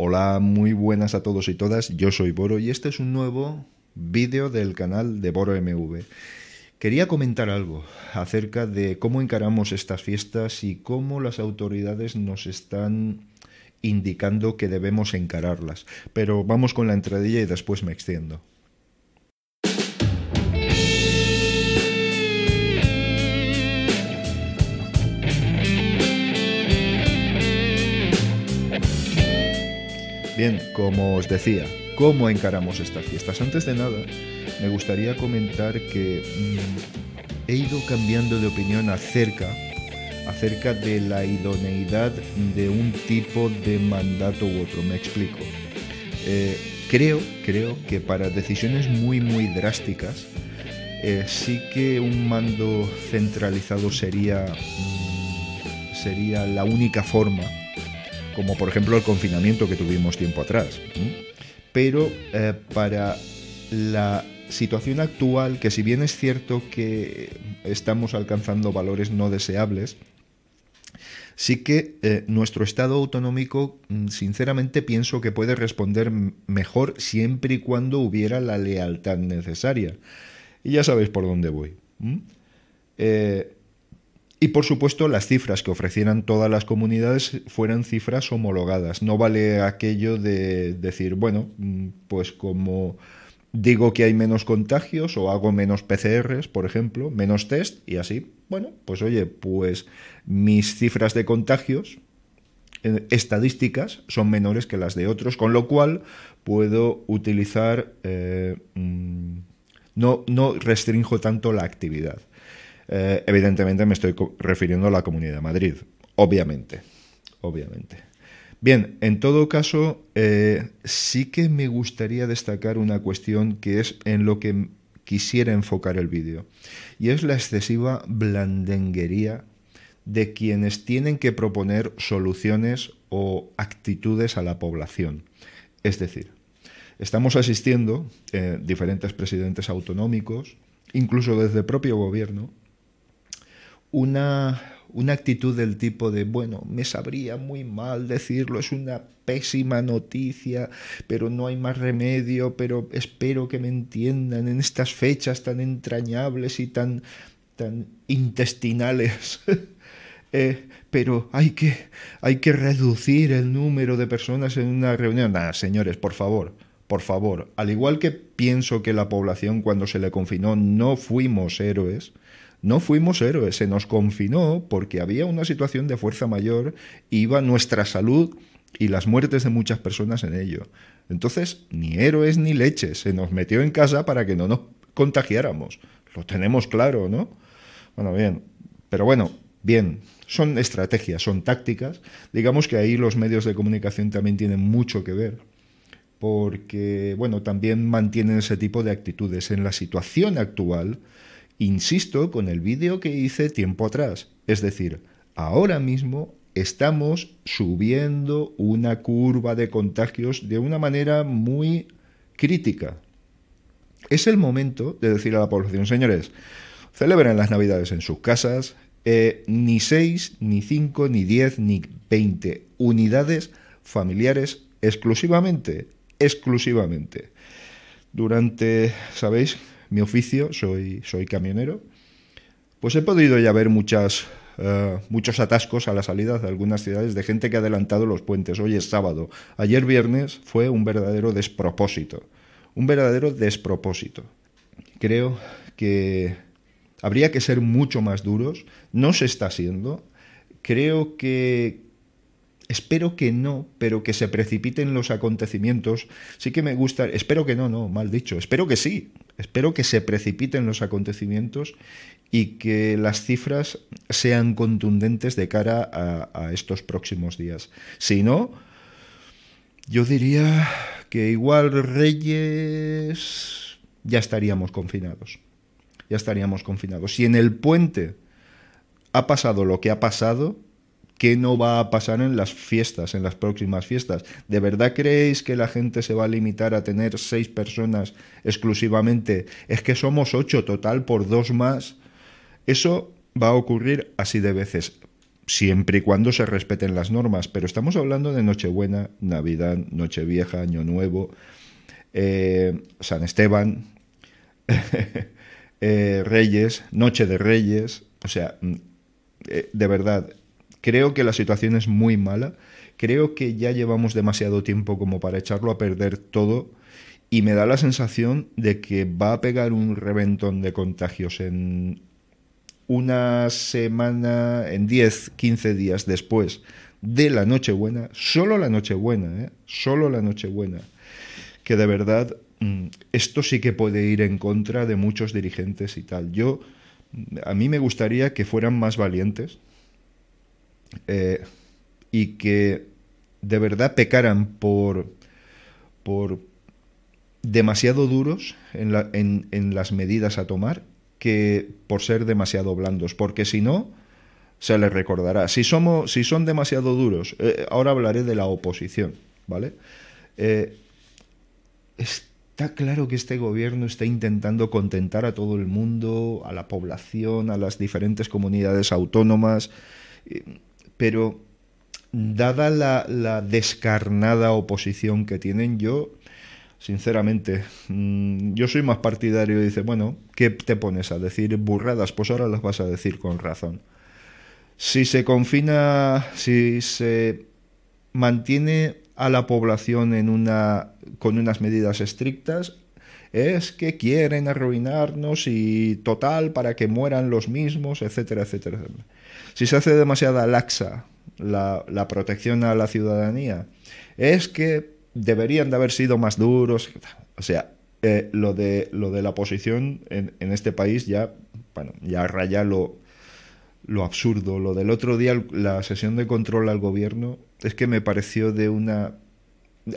Hola, muy buenas a todos y todas. Yo soy Boro y este es un nuevo vídeo del canal de Boro MV. Quería comentar algo acerca de cómo encaramos estas fiestas y cómo las autoridades nos están indicando que debemos encararlas. Pero vamos con la entradilla y después me extiendo. Bien, como os decía, ¿cómo encaramos estas fiestas? Antes de nada, me gustaría comentar que mm, he ido cambiando de opinión acerca, acerca de la idoneidad de un tipo de mandato u otro. Me explico. Eh, creo, creo que para decisiones muy, muy drásticas, eh, sí que un mando centralizado sería, mm, sería la única forma como por ejemplo el confinamiento que tuvimos tiempo atrás. Pero eh, para la situación actual, que si bien es cierto que estamos alcanzando valores no deseables, sí que eh, nuestro Estado autonómico, mm, sinceramente, pienso que puede responder mejor siempre y cuando hubiera la lealtad necesaria. Y ya sabéis por dónde voy. Y por supuesto las cifras que ofrecieran todas las comunidades fueran cifras homologadas. No vale aquello de decir, bueno, mm, pues como digo que hay menos contagios o hago menos PCRs, por ejemplo, menos test y así, bueno, pues oye, pues mis cifras de contagios eh, estadísticas son menores que las de otros, con lo cual puedo utilizar, eh, mm, no, no restringo tanto la actividad. Eh, evidentemente me estoy refiriendo a la Comunidad de Madrid, obviamente, obviamente. Bien, en todo caso, eh, sí que me gustaría destacar una cuestión que es en lo que quisiera enfocar el vídeo, y es la excesiva blandenguería de quienes tienen que proponer soluciones o actitudes a la población. Es decir, estamos asistiendo eh, diferentes presidentes autonómicos, incluso desde el propio gobierno, una, una actitud del tipo de, bueno, me sabría muy mal decirlo, es una pésima noticia, pero no hay más remedio, pero espero que me entiendan en estas fechas tan entrañables y tan, tan intestinales. Eh, pero hay que, hay que reducir el número de personas en una reunión. Señores, por favor, por favor. Al igual que pienso que la población cuando se le confinó no fuimos héroes, no fuimos héroes, se nos confinó porque había una situación de fuerza mayor, iba nuestra salud y las muertes de muchas personas en ello. Entonces, ni héroes ni leches, se nos metió en casa para que no nos contagiáramos. Lo tenemos claro, ¿no? Bueno, bien, pero bueno, bien, son estrategias, son tácticas. Digamos que ahí los medios de comunicación también tienen mucho que ver, porque, bueno, también mantienen ese tipo de actitudes. En la situación actual, Insisto con el vídeo que hice tiempo atrás, es decir, ahora mismo estamos subiendo una curva de contagios de una manera muy crítica. Es el momento de decir a la población, señores, celebren las Navidades en sus casas, eh, ni seis, ni cinco, ni diez, ni veinte unidades familiares exclusivamente, exclusivamente. Durante, ¿sabéis? Mi oficio, soy, soy camionero, pues he podido ya ver muchas, eh, muchos atascos a la salida de algunas ciudades de gente que ha adelantado los puentes. Hoy es sábado. Ayer viernes fue un verdadero despropósito. Un verdadero despropósito. Creo que habría que ser mucho más duros. No se está siendo. Creo que, Espero que no, pero que se precipiten los acontecimientos. Sí que me gusta, espero que no, no, mal dicho, espero que sí, espero que se precipiten los acontecimientos y que las cifras sean contundentes de cara a, estos próximos días. Si no, yo diría que igual Reyes ya estaríamos confinados. Ya estaríamos confinados. Si en el puente ha pasado lo que ha pasado, ¿Qué no va a pasar en las fiestas, en las próximas fiestas? ¿De verdad creéis que la gente se va a limitar a tener seis personas exclusivamente? Es que somos ocho total por dos más. Eso va a ocurrir así de veces. siempre y cuando se respeten las normas, pero estamos hablando de Nochebuena, Navidad, Nochevieja, Año Nuevo, eh, San Esteban, eh, Reyes, Noche de Reyes, o sea, mm, eh, de verdad, creo que la situación es muy mala, creo que ya llevamos demasiado tiempo como para echarlo a perder todo y me da la sensación de que va a pegar un reventón de contagios en una semana, en 10, 15 días después de la Nochebuena, solo la Nochebuena, ¿eh? solo la Nochebuena, que de verdad mm, esto sí que puede ir en contra de muchos dirigentes y tal. Yo, a mí me gustaría que fueran más valientes eh, y que de verdad pecaran por, por demasiado duros en, en las medidas a tomar que por ser demasiado blandos, porque si no, se les recordará. Si, somos, si son demasiado duros, eh, ahora hablaré de la oposición, ¿vale? Eh, está claro que este gobierno está intentando contentar a todo el mundo, a la población, a las diferentes comunidades autónomas, pero dada la, descarnada oposición que tienen, yo sinceramente. Mm, yo soy más partidario y dice, bueno, ¿qué te pones a decir burradas? Pues ahora las vas a decir con razón. Si se confina, si se mantiene a la población en una, con unas medidas estrictas, es que quieren arruinarnos y total para que mueran los mismos, etcétera, etcétera. Si se hace demasiada laxa la, la protección a la ciudadanía, es que deberían de haber sido más duros. O sea, eh, lo, de, lo de la posición en, en, este país ya, bueno, ya raya lo, lo absurdo. Lo del otro día, la sesión de control al gobierno, es que me pareció de una...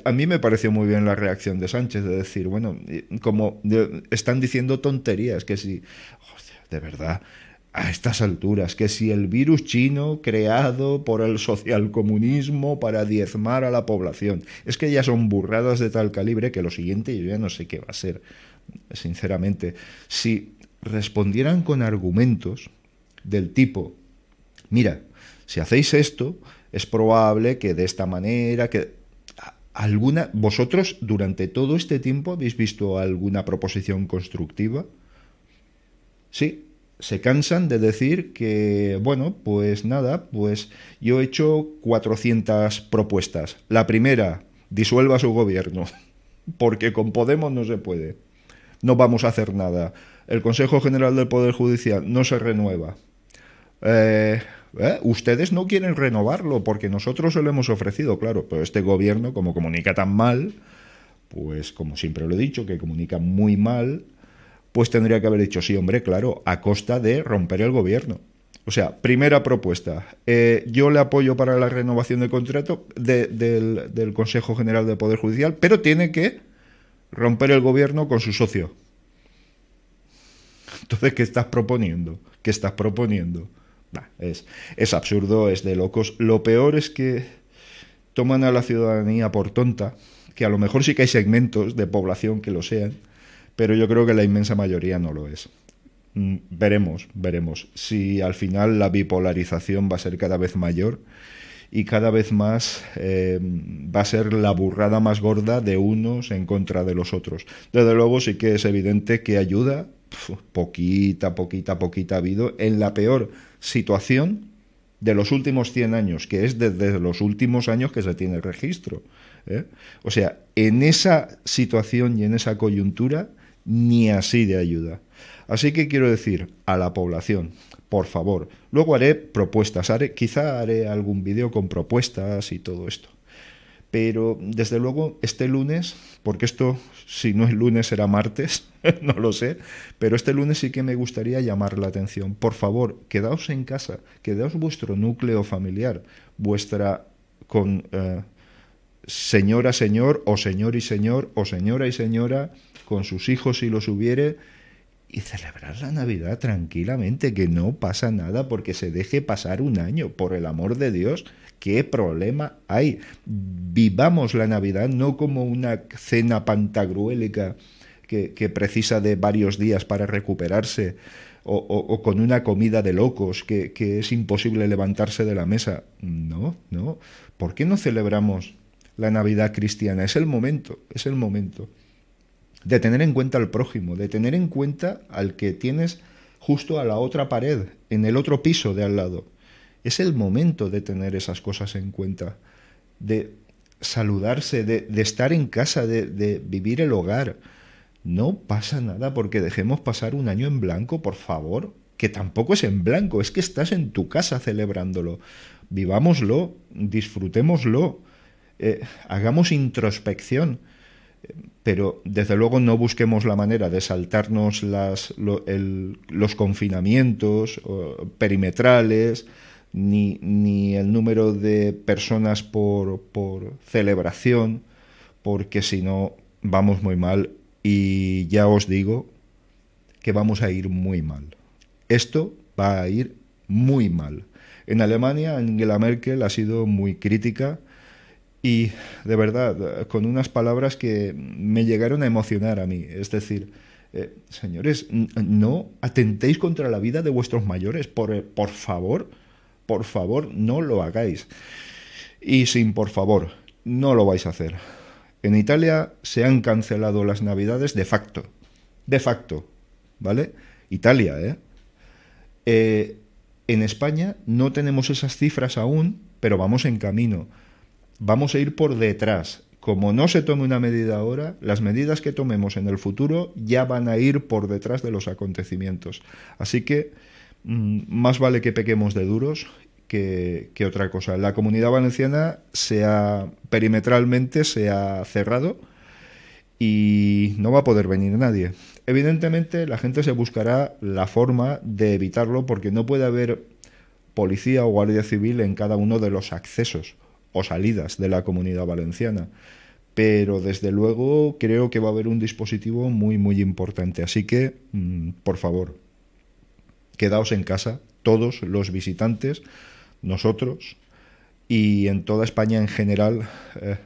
A mí me pareció muy bien la reacción de Sánchez, de decir, bueno, como están diciendo tonterías, que si, de verdad, a estas alturas, que si el virus chino creado por el socialcomunismo para diezmar a la población, es que ya son burradas de tal calibre que lo siguiente yo ya no sé qué va a ser, sinceramente. Si respondieran con argumentos del tipo, mira, si hacéis esto, es probable que de esta manera, que alguna, vosotros durante todo este tiempo habéis visto alguna proposición constructiva, sí, se cansan de decir que, bueno, pues nada, pues yo he hecho 400 propuestas. La primera, disuelva su gobierno, porque con Podemos no se puede. No vamos a hacer nada. El Consejo General del Poder Judicial no se renueva. Eh, eh, ustedes no quieren renovarlo porque nosotros se lo hemos ofrecido, claro, pero este gobierno, como comunica tan mal, pues como siempre lo he dicho, que comunica muy mal, pues tendría que haber dicho sí, hombre, claro, a costa de romper el gobierno. O sea, primera propuesta. Eh, yo le apoyo para la renovación del contrato del, Consejo General del Poder Judicial, pero tiene que romper el gobierno con su socio. Entonces, ¿qué estás proponiendo? ¿Qué estás proponiendo? Es, es absurdo, es de locos. Lo peor es que toman a la ciudadanía por tonta, que a lo mejor sí que hay segmentos de población que lo sean, pero yo creo que la inmensa mayoría no lo es. Mm, veremos, veremos si al final la bipolarización va a ser cada vez mayor y cada vez más eh, va a ser la burrada más gorda de unos en contra de los otros. Desde luego sí que es evidente que ayuda, poquita, poquita, poquita ha habido, en la peor situación de los últimos 100 años, que es desde los últimos años que se tiene registro. ¿eh? O sea, en esa situación y en esa coyuntura, ni así de ayuda. Así que quiero decir a la población, por favor, luego haré propuestas, haré, quizá haré algún vídeo con propuestas y todo esto. Pero desde luego este lunes, porque esto si no es lunes será martes, no lo sé, pero este lunes sí que me gustaría llamar la atención. Por favor, quedaos en casa, quedaos vuestro núcleo familiar, vuestra con eh, señora, señor, o señor y señor, o señora y señora, con sus hijos si los hubiere, y celebrar la Navidad tranquilamente, que no pasa nada porque se deje pasar un año, por el amor de Dios, ¿qué problema hay? Vivamos la Navidad no como una cena pantagruélica que, precisa de varios días para recuperarse, o, con una comida de locos que, que es imposible levantarse de la mesa. No, no. ¿Por qué no celebramos la Navidad cristiana? Es el momento, es el momento de tener en cuenta al prójimo, de tener en cuenta al que tienes justo a la otra pared, en el otro piso de al lado. Es el momento de tener esas cosas en cuenta, de saludarse, de, estar en casa, de, vivir el hogar. No pasa nada porque dejemos pasar un año en blanco, por favor, que tampoco es en blanco, es que estás en tu casa celebrándolo. Vivámoslo, disfrutémoslo, eh, hagamos introspección, pero desde luego no busquemos la manera de saltarnos las, los confinamientos perimetrales, ni, ni, el número de personas por, por celebración, porque si no vamos muy mal y ya os digo que vamos a ir muy mal. Esto va a ir muy mal. En Alemania, Angela Merkel ha sido muy crítica y, de verdad, con unas palabras que me llegaron a emocionar a mí. Es decir, eh, señores, no atentéis contra la vida de vuestros mayores, por, por favor, por favor, no lo hagáis. Y sin por favor, no lo vais a hacer. En Italia se han cancelado las navidades de facto. De facto. ¿Vale? Italia, ¿eh? eh en España no tenemos esas cifras aún, pero vamos en camino. Vamos a ir por detrás. Como no se tome una medida ahora, las medidas que tomemos en el futuro ya van a ir por detrás de los acontecimientos. Así que mm, más vale que pequemos de duros que, otra cosa. La comunidad valenciana se ha, perimetralmente se ha cerrado y no va a poder venir nadie. Evidentemente la gente se buscará la forma de evitarlo porque no puede haber policía o guardia civil en cada uno de los accesos o salidas de la comunidad valenciana. Pero desde luego creo que va a haber un dispositivo muy muy importante. Así que, mm, por favor, quedaos en casa, todos los visitantes, nosotros y en toda España en general, eh,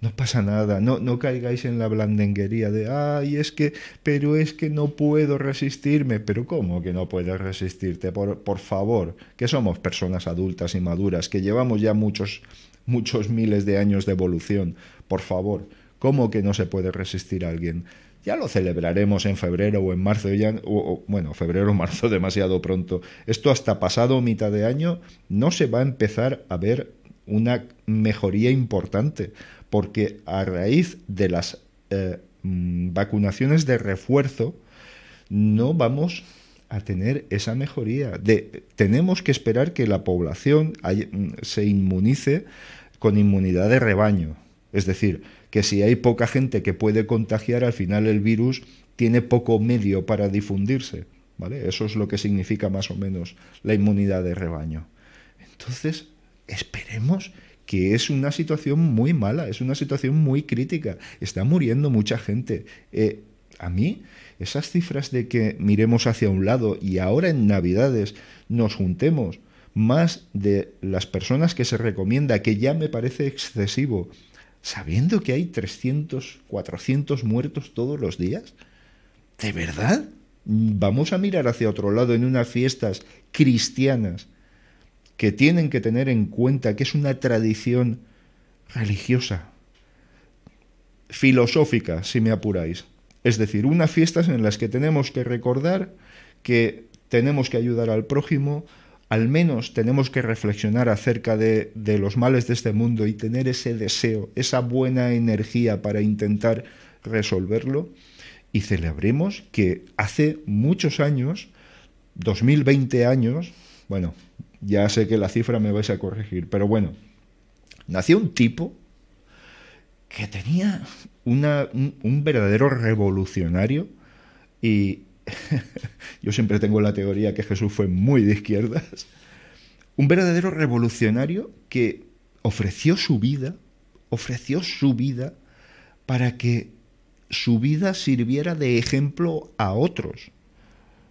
no pasa nada, no, no caigáis en la blandenguería de, ay, es que, pero es que no puedo resistirme, pero ¿cómo que no puedes resistirte? Por, por favor, que somos personas adultas y maduras, que llevamos ya muchos, muchos miles de años de evolución, por favor, ¿cómo que no se puede resistir a alguien? Ya lo celebraremos en febrero o en marzo, ya, o, bueno, febrero o marzo demasiado pronto. Esto hasta pasado mitad de año no se va a empezar a ver una mejoría importante, porque a raíz de las eh, mm, vacunaciones de refuerzo no vamos a tener esa mejoría. De, tenemos que esperar que la población mm, se inmunice con inmunidad de rebaño. Es decir, que si hay poca gente que puede contagiar, al final el virus tiene poco medio para difundirse. ¿vale? Eso es lo que significa más o menos la inmunidad de rebaño. Entonces, esperemos que es una situación muy mala, es una situación muy crítica. Está muriendo mucha gente. Eh, a mí, esas cifras de que miremos hacia un lado y ahora en Navidades nos juntemos más de las personas que se recomienda, que ya me parece excesivo, sabiendo que hay 300, 400 muertos todos los días? ¿De verdad? Vamos a mirar hacia otro lado en unas fiestas cristianas que tienen que tener en cuenta que es una tradición religiosa, filosófica, si me apuráis. Es decir, unas fiestas en las que tenemos que recordar que tenemos que ayudar al prójimo, al menos tenemos que reflexionar acerca de, los males de este mundo y tener ese deseo, esa buena energía para intentar resolverlo. Y celebremos que hace muchos años, 2020 años, bueno, ya sé que la cifra me vais a corregir, pero bueno, nació un tipo que tenía un verdadero revolucionario y yo siempre tengo la teoría que Jesús fue muy de izquierdas, un verdadero revolucionario que ofreció su vida, ofreció su vida para que su vida sirviera de ejemplo a otros.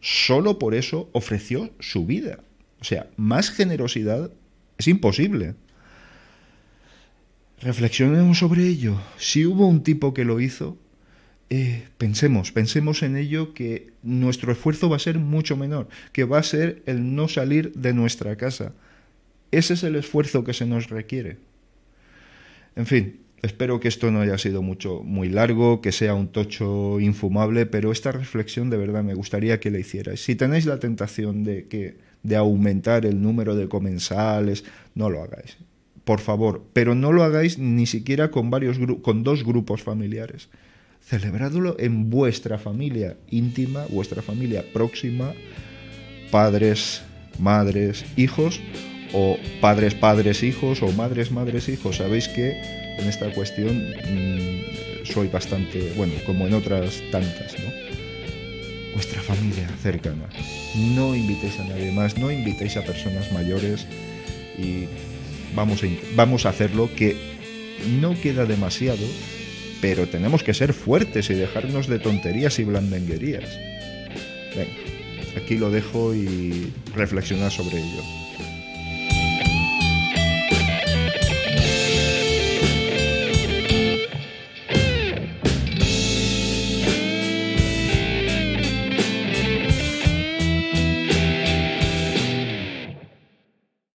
Solo por eso ofreció su vida. O sea, más generosidad es imposible. Reflexionemos sobre ello. Si hubo un tipo que lo hizo, eh, pensemos, pensemos en ello que nuestro esfuerzo va a ser mucho menor, que va a ser el no salir de nuestra casa. Ese es el esfuerzo que se nos requiere. En fin, espero que esto no haya sido mucho, muy largo, que sea un tocho infumable, pero esta reflexión de verdad me gustaría que la hicierais. Si tenéis la tentación de que de aumentar el número de comensales, no lo hagáis. Por favor, pero no lo hagáis ni siquiera con varios con dos grupos familiares. Celebradlo en vuestra familia íntima, vuestra familia próxima, padres, madres, hijos o padres, padres, hijos o madres, madres, hijos. Sabéis que en esta cuestión mmm, soy bastante, bueno, como en otras tantas, ¿no? Vuestra familia cercana. No invitéis a nadie más, no invitéis a personas mayores y vamos a, vamos a hacerlo que no queda demasiado, pero tenemos que ser fuertes y dejarnos de tonterías y blandenguerías. Venga, aquí lo dejo y reflexionar sobre ello.